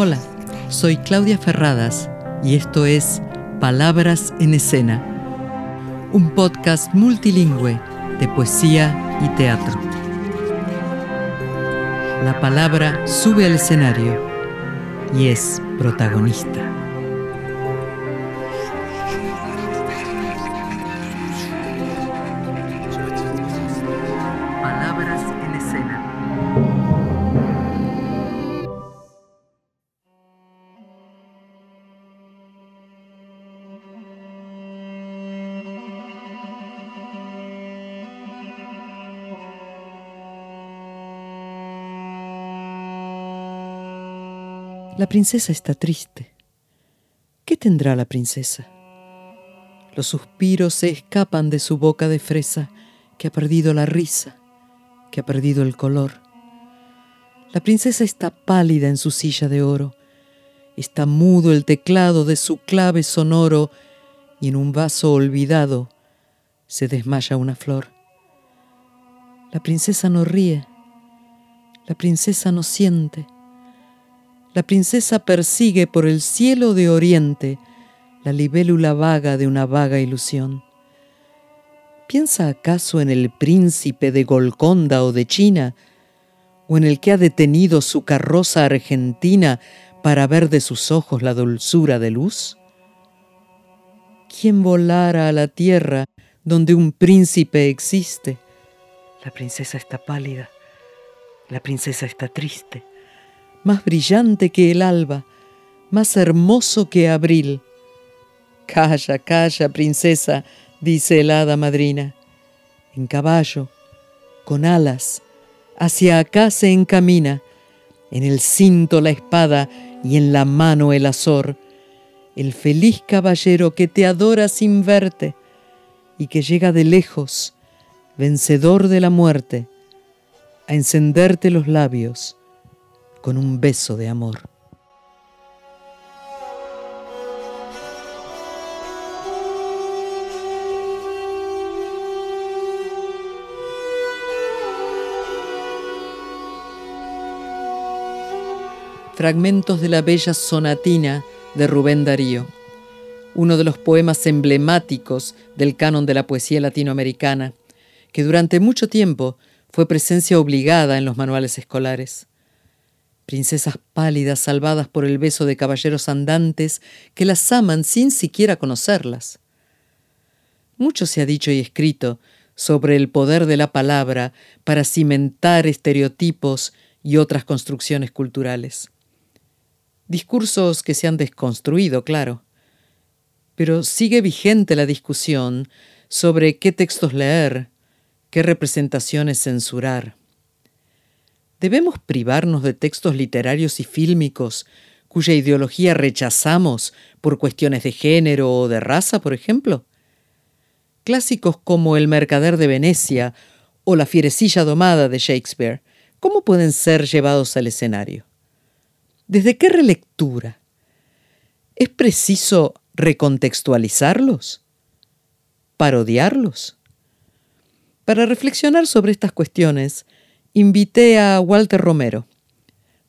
Hola, soy Claudia Ferradas y esto es Palabras en Escena, un podcast multilingüe de poesía y teatro. La palabra sube al escenario y es protagonista. La princesa está triste. ¿Qué tendrá la princesa? Los suspiros se escapan de su boca de fresa, que ha perdido la risa, que ha perdido el color. La princesa está pálida en su silla de oro, está mudo el teclado de su clave sonoro y en un vaso olvidado se desmaya una flor. La princesa no ríe, la princesa no siente, la princesa persigue por el cielo de oriente la libélula vaga de una vaga ilusión. ¿Piensa acaso en el príncipe de Golconda o de China, o en el que ha detenido su carroza argentina para ver de sus ojos la dulzura de luz? ¿Quién volara a la tierra donde un príncipe existe? La princesa está pálida, la princesa está triste más brillante que el alba, más hermoso que abril. Calla, calla, princesa, dice el hada madrina. En caballo, con alas, hacia acá se encamina, en el cinto la espada y en la mano el azor, el feliz caballero que te adora sin verte y que llega de lejos, vencedor de la muerte, a encenderte los labios con un beso de amor. Fragmentos de la bella sonatina de Rubén Darío, uno de los poemas emblemáticos del canon de la poesía latinoamericana, que durante mucho tiempo fue presencia obligada en los manuales escolares princesas pálidas salvadas por el beso de caballeros andantes que las aman sin siquiera conocerlas. Mucho se ha dicho y escrito sobre el poder de la palabra para cimentar estereotipos y otras construcciones culturales. Discursos que se han desconstruido, claro. Pero sigue vigente la discusión sobre qué textos leer, qué representaciones censurar. ¿Debemos privarnos de textos literarios y fílmicos cuya ideología rechazamos por cuestiones de género o de raza, por ejemplo? Clásicos como El Mercader de Venecia o La Fierecilla Domada de Shakespeare, ¿cómo pueden ser llevados al escenario? ¿Desde qué relectura? ¿Es preciso recontextualizarlos? ¿Parodiarlos? Para reflexionar sobre estas cuestiones, invité a Walter Romero.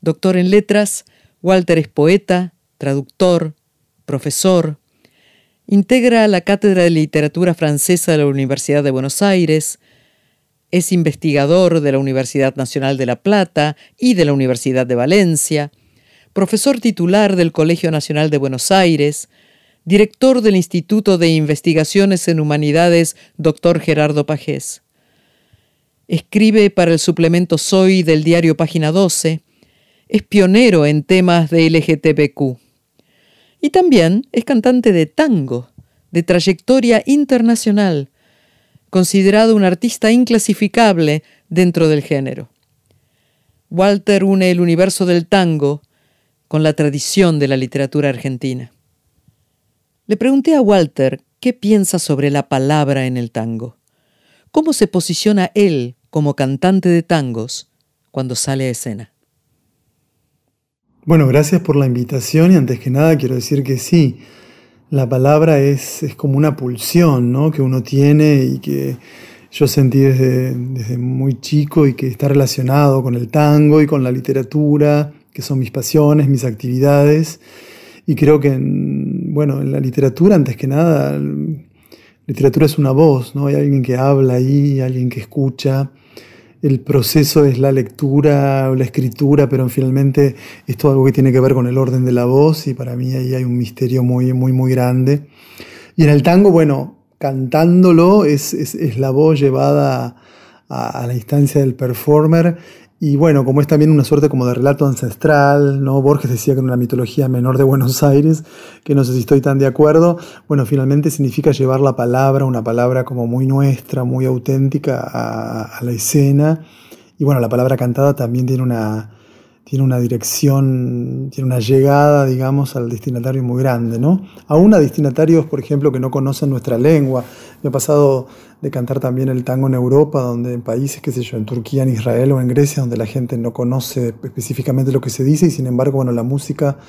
Doctor en letras, Walter es poeta, traductor, profesor. Integra la Cátedra de Literatura Francesa de la Universidad de Buenos Aires. Es investigador de la Universidad Nacional de La Plata y de la Universidad de Valencia. Profesor titular del Colegio Nacional de Buenos Aires. Director del Instituto de Investigaciones en Humanidades, Dr. Gerardo Pajés. Escribe para el suplemento Soy del diario Página 12. Es pionero en temas de LGTBQ. Y también es cantante de tango, de trayectoria internacional, considerado un artista inclasificable dentro del género. Walter une el universo del tango con la tradición de la literatura argentina. Le pregunté a Walter qué piensa sobre la palabra en el tango. ¿Cómo se posiciona él como cantante de tangos cuando sale a escena. Bueno, gracias por la invitación y antes que nada quiero decir que sí, la palabra es, es como una pulsión ¿no? que uno tiene y que yo sentí desde, desde muy chico y que está relacionado con el tango y con la literatura que son mis pasiones, mis actividades. Y creo que, en, bueno, en la literatura, antes que nada, literatura es una voz, ¿no? Hay alguien que habla ahí, alguien que escucha. El proceso es la lectura o la escritura, pero finalmente es todo algo que tiene que ver con el orden de la voz y para mí ahí hay un misterio muy, muy, muy grande. Y en el tango, bueno, cantándolo es, es, la voz llevada a, a, la instancia del performer y bueno, como es también una suerte como de relato ancestral, ¿no? Borges decía que en una mitología menor de Buenos Aires, que no sé si estoy tan de acuerdo, bueno, finalmente significa llevar la palabra, una palabra como muy nuestra, muy auténtica a, a la escena. Y bueno, la palabra cantada también tiene una, tiene una dirección, tiene una llegada, digamos, al destinatario muy grande, ¿no? Aún a destinatarios, por ejemplo, que no conocen nuestra lengua. Me ha pasado de cantar también el tango en Europa, donde en países, qué sé yo, en Turquía, en Israel o en Grecia, donde la gente no conoce específicamente lo que se dice y sin embargo, bueno, la música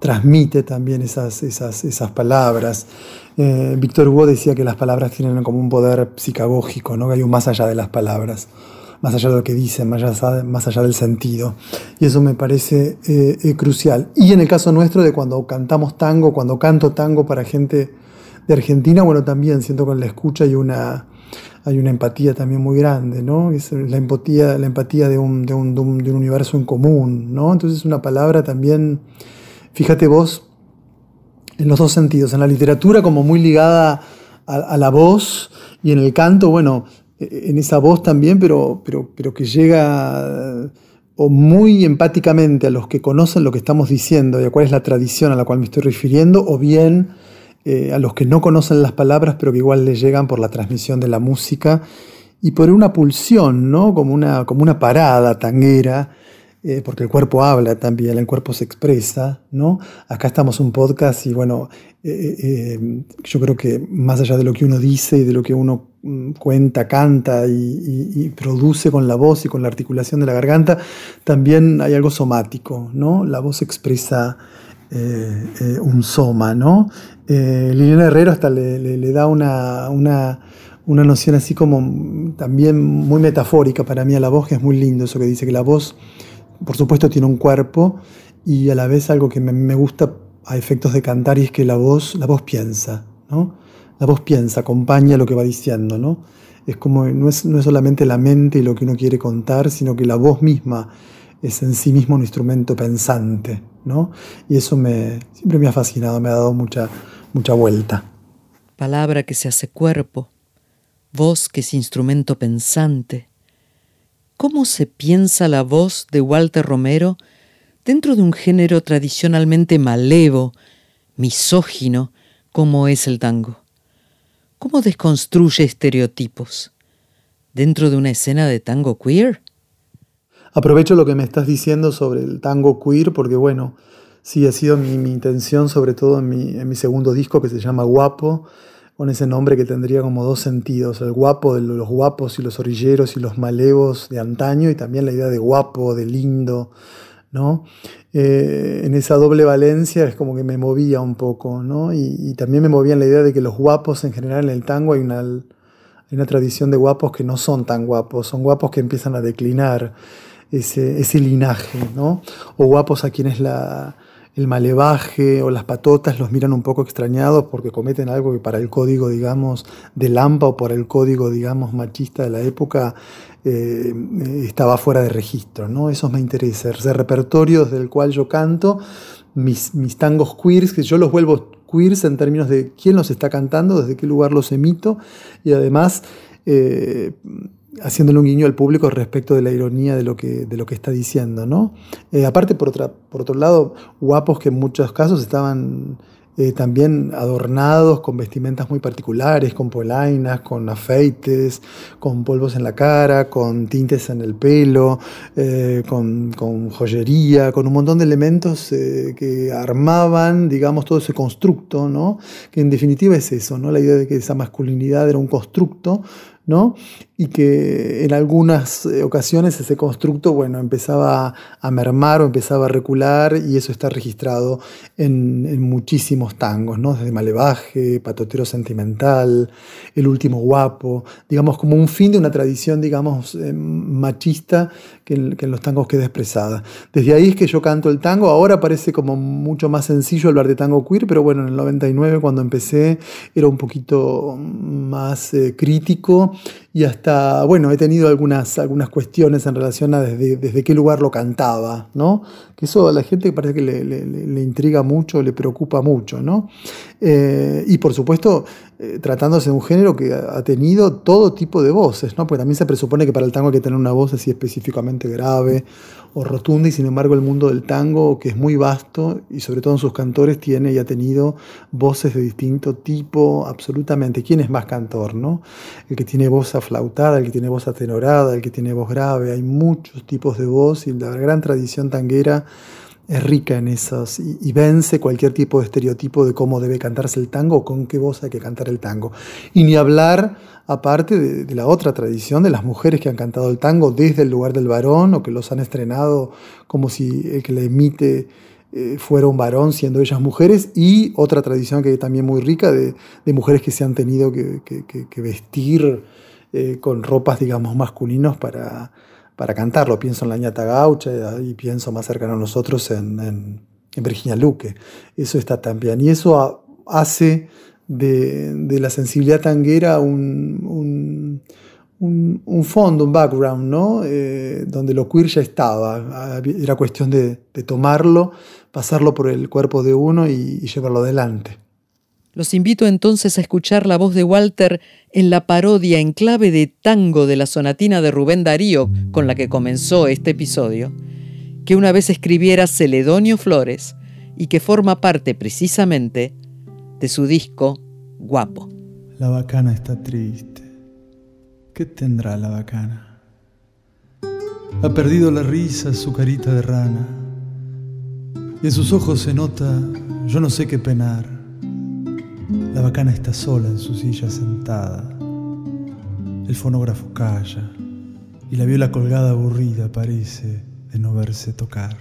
transmite también esas, esas, esas palabras. Eh, Víctor Hugo decía que las palabras tienen como un poder psicagógico, ¿no? que hay un más allá de las palabras más allá de lo que dicen, más allá, más allá del sentido. Y eso me parece eh, eh, crucial. Y en el caso nuestro de cuando cantamos tango, cuando canto tango para gente de Argentina, bueno, también siento en la escucha hay una, hay una empatía también muy grande, ¿no? Es la empatía, la empatía de, un, de, un, de, un, universo en común, ¿no? Entonces una palabra también, fíjate vos, en los dos sentidos, en la literatura como muy ligada a la voz y en el canto, bueno, en esa voz también, pero, pero, pero que llega o muy empáticamente a los que conocen lo que estamos diciendo y a cuál es la tradición a la cual me estoy refiriendo, o bien eh, a los que no conocen las palabras, pero que igual les llegan por la transmisión de la música y por una pulsión, ¿no? como, una, como una parada tanguera eh, porque el cuerpo habla también, el cuerpo se expresa, ¿no? Acá estamos un podcast y bueno, eh, yo creo que más allá de lo que uno dice y de lo que uno cuenta, canta y, produce con la voz y con la articulación de la garganta, también hay algo somático, ¿no? La voz expresa un soma, ¿no? Liliana Herrero hasta le, da una, una, una noción así como también muy metafórica para mí a la voz, que es muy lindo eso que dice que la voz por supuesto tiene un cuerpo y a la vez algo que me, gusta a efectos de cantar y es que la voz, la voz piensa, ¿no? La voz piensa, acompaña lo que va diciendo, ¿no? Es como, no es, no es solamente la mente y lo que uno quiere contar, sino que la voz misma es en sí mismo un instrumento pensante, ¿no? Y eso me, siempre me ha fascinado, me ha dado mucha, mucha vuelta. Palabra que se hace cuerpo, voz que es instrumento pensante, ¿Cómo se piensa la voz de Walter Romero dentro de un género tradicionalmente malevo, misógino, como es el tango? ¿Cómo desconstruye estereotipos? ¿Dentro de una escena de tango queer? Aprovecho lo que me estás diciendo sobre el tango queer porque, bueno, sí ha sido mi, intención, sobre todo en mi, en mi segundo disco que se llama Guapo, con ese nombre que tendría como dos sentidos, el guapo de los guapos y los orilleros y los malevos de antaño y también la idea de guapo, de lindo, ¿no? Eh, en esa doble valencia es como que me movía un poco, ¿no? Y, también me movía en la idea de que los guapos en general en el tango hay una, hay una tradición de guapos que no son tan guapos, son guapos que empiezan a declinar ese, ese linaje, ¿no? O guapos a quienes la el malevaje o las patotas los miran un poco extrañados porque cometen algo que para el código, digamos, de Lampa o por el código, digamos, machista de la época eh, estaba fuera de registro, ¿no? Eso me interesa, ese repertorio del cual yo canto, mis, mis tangos queers, que yo los vuelvo queers en términos de quién los está cantando, desde qué lugar los emito, y además... Eh, haciéndole un guiño al público respecto de la ironía de lo que, está diciendo. ¿no? Eh, aparte, por, otro lado, guapos que en muchos casos estaban eh, también adornados con vestimentas muy particulares, con polainas, con afeites, con polvos en la cara, con tintes en el pelo, eh, con, con, joyería, con un montón de elementos que armaban, digamos, todo ese constructo, ¿no? que en definitiva es eso, ¿no? la idea de que esa masculinidad era un constructo ¿no? Y que en algunas eh, ocasiones ese constructo bueno, empezaba a mermar o empezaba a recular y eso está registrado en, muchísimos tangos, ¿no? desde Malevaje, Patotero Sentimental, El Último Guapo, digamos como un fin de una tradición digamos eh, machista que en, los tangos queda expresada. Desde ahí es que yo canto el tango, ahora parece como mucho más sencillo hablar de tango queer, pero bueno, en el 99 cuando empecé era un poquito más eh, crítico y hasta, bueno, he tenido algunas, algunas cuestiones en relación a desde, desde qué lugar lo cantaba, ¿no? Que eso a la gente parece que le, le, intriga mucho, le preocupa mucho, ¿no? Eh, y por supuesto, eh, tratándose de un género que ha tenido todo tipo de voces, ¿no? Porque también se presupone que para el tango hay que tener una voz así específicamente grave o rotunda, y sin embargo el mundo del tango, que es muy vasto, y sobre todo en sus cantores, tiene y ha tenido voces de distinto tipo, absolutamente. ¿Quién es más cantor, no? El que tiene voz aflautada, el que tiene voz atenorada, el que tiene voz grave, hay muchos tipos de voz, y la gran tradición tanguera es rica en esas y, vence cualquier tipo de estereotipo de cómo debe cantarse el tango o con qué voz hay que cantar el tango. Y ni hablar aparte de, la otra tradición de las mujeres que han cantado el tango desde el lugar del varón o que los han estrenado como si el que le emite eh, fuera un varón siendo ellas mujeres y otra tradición que también muy rica de, mujeres que se han tenido que, vestir eh, con ropas digamos masculinos para para cantarlo. Pienso en la ñata gaucha y pienso más cercano a nosotros en, Virginia Luque. Eso está también. Y eso hace de, la sensibilidad tanguera un, un, fondo, un background, ¿no? Eh, donde lo queer ya estaba. Era cuestión de, tomarlo, pasarlo por el cuerpo de uno y llevarlo adelante. Los invito entonces a escuchar la voz de Walter en la parodia en clave de tango de la sonatina de Rubén Darío con la que comenzó este episodio, que una vez escribiera Celedonio Flores y que forma parte precisamente de su disco Guapo. La bacana está triste. ¿Qué tendrá la bacana? Ha perdido la risa su carita de rana y en sus ojos se nota yo no sé qué penar la bacana está sola en su silla sentada. El fonógrafo calla y la viola colgada aburrida parece de no verse tocar.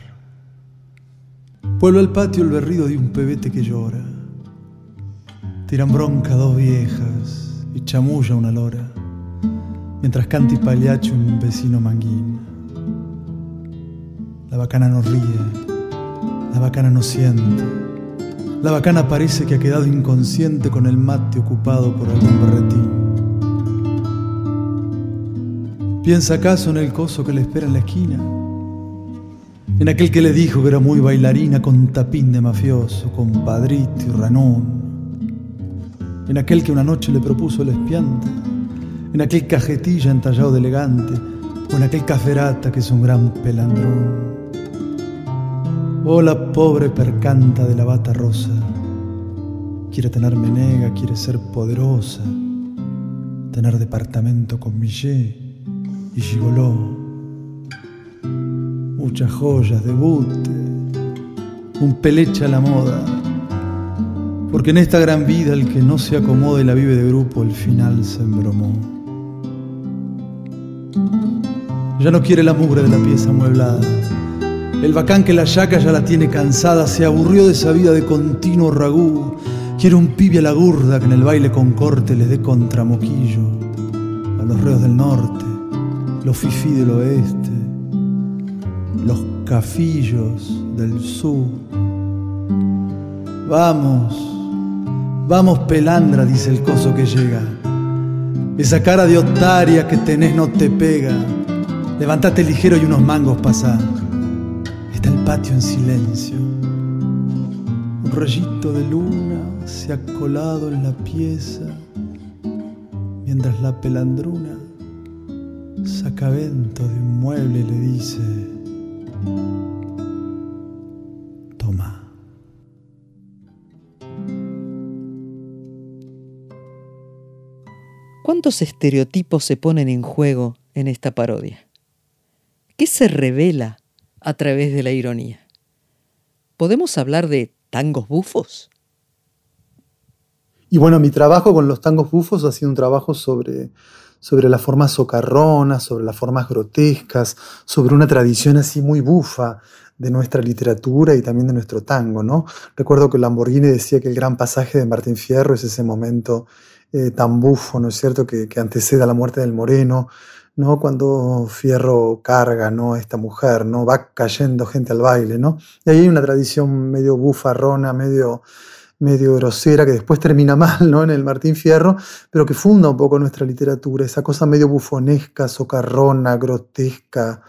Vuelve al patio el berrido de un pebete que llora. Tiran bronca dos viejas y chamulla una lora, mientras canta y paliache un vecino manguín. La bacana no ríe, la bacana no siente la bacana parece que ha quedado inconsciente con el mate ocupado por algún berretín. ¿Piensa acaso en el coso que le espera en la esquina? En aquel que le dijo que era muy bailarina con tapín de mafioso, con padrito y ranón. En aquel que una noche le propuso el espiante. En aquel cajetilla entallado de elegante. O en aquel caferata que es un gran pelandrón. Oh, la pobre percanta de la bata rosa. Quiere tener menega, quiere ser poderosa. Tener departamento con Millet y gigoló. Muchas joyas de bute. Un pelecha a la moda. Porque en esta gran vida el que no se acomoda y la vive de grupo, el final se embromó. Ya no quiere la mugre de la pieza amueblada el bacán que la yaca ya la tiene cansada, se aburrió de esa vida de continuo ragú. Quiere un pibe a la gurda que en el baile con corte le dé contramoquillo. A los reos del norte, los fifí del oeste, los cafillos del sur. Vamos, vamos pelandra, dice el coso que llega. Esa cara de otaria que tenés no te pega. Levantate ligero y unos mangos el patio en silencio. Un rayito de luna se ha colado en la pieza, mientras la pelandruna saca vento de un mueble y le dice, toma. ¿Cuántos estereotipos se ponen en juego en esta parodia? ¿Qué se revela a través de la ironía. ¿Podemos hablar de tangos bufos? Y bueno, mi trabajo con los tangos bufos ha sido un trabajo sobre, sobre las formas socarronas, sobre las formas grotescas, sobre una tradición así muy bufa de nuestra literatura y también de nuestro tango. ¿no? Recuerdo que Lamborghini decía que el gran pasaje de Martín Fierro es ese momento eh, tan bufo, ¿no es cierto?, que, que antecede a la muerte del Moreno, ¿no? Cuando Fierro carga, ¿no? Esta mujer, ¿no? Va cayendo gente al baile, ¿no? Y ahí hay una tradición medio bufarrona, medio, medio grosera, que después termina mal, ¿no? En el Martín Fierro, pero que funda un poco nuestra literatura, esa cosa medio bufonesca, socarrona, grotesca,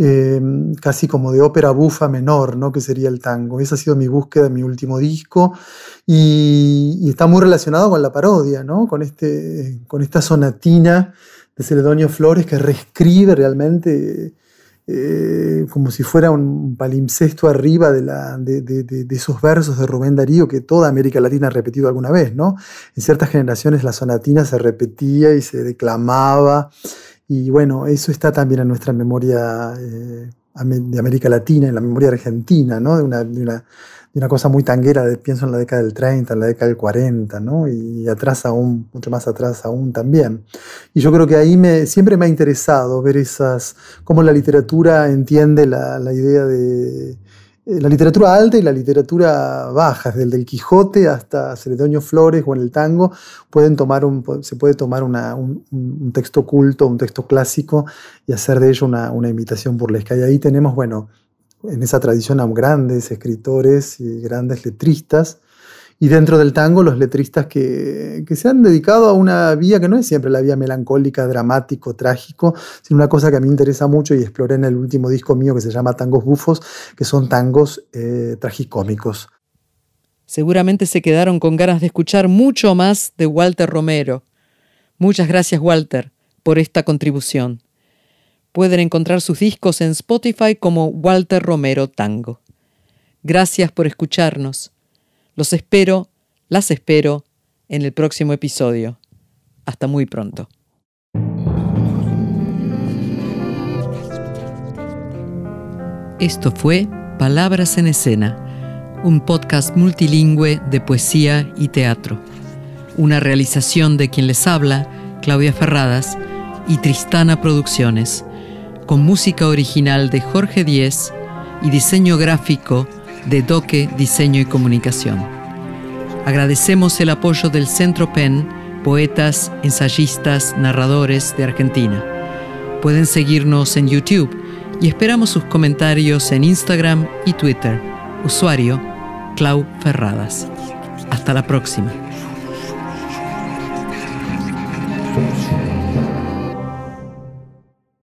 eh, casi como de ópera bufa menor, ¿no? que sería el tango. Esa ha sido mi búsqueda mi último disco y, está muy relacionado con la parodia, ¿no? con, este, con esta sonatina de Celedonio Flores que reescribe realmente eh, como si fuera un palimpsesto arriba de, la, esos versos de Rubén Darío que toda América Latina ha repetido alguna vez. ¿no? En ciertas generaciones la sonatina se repetía y se declamaba y bueno, eso está también en nuestra memoria eh, de América Latina, en la memoria argentina, ¿no? de, una, una, de, una, cosa muy tanguera, pienso en la década del 30, en la década del 40, ¿no? y atrás aún, mucho más atrás aún también. Y yo creo que ahí me, siempre me ha interesado ver esas, cómo la literatura entiende la, la idea de eh, la literatura alta y la literatura baja, desde el Quijote hasta Celedonio Flores o en el tango, pueden tomar un, se puede tomar un, texto culto, un texto clásico y hacer de ello una, una imitación burlesca. Y ahí tenemos, bueno, en esa tradición a grandes escritores y grandes letristas y dentro del tango los letristas que, se han dedicado a una vía que no es siempre la vía melancólica, dramático, trágico, sino una cosa que a mí me interesa mucho y exploré en el último disco mío que se llama Tangos Bufos, que son tangos eh, tragicómicos. Seguramente se quedaron con ganas de escuchar mucho más de Walter Romero. Muchas gracias Walter por esta contribución. Pueden encontrar sus discos en Spotify como Walter Romero Tango. Gracias por escucharnos. Los espero, las espero en el próximo episodio. Hasta muy pronto. Esto fue Palabras en Escena, un podcast multilingüe de poesía y teatro. Una realización de quien les habla, Claudia Ferradas, y Tristana Producciones, con música original de Jorge Díez y diseño gráfico de Doque Diseño y Comunicación. Agradecemos el apoyo del Centro PEN, poetas, ensayistas, narradores de Argentina. Pueden seguirnos en YouTube y esperamos sus comentarios en Instagram y Twitter. Usuario Clau Ferradas. Hasta la próxima.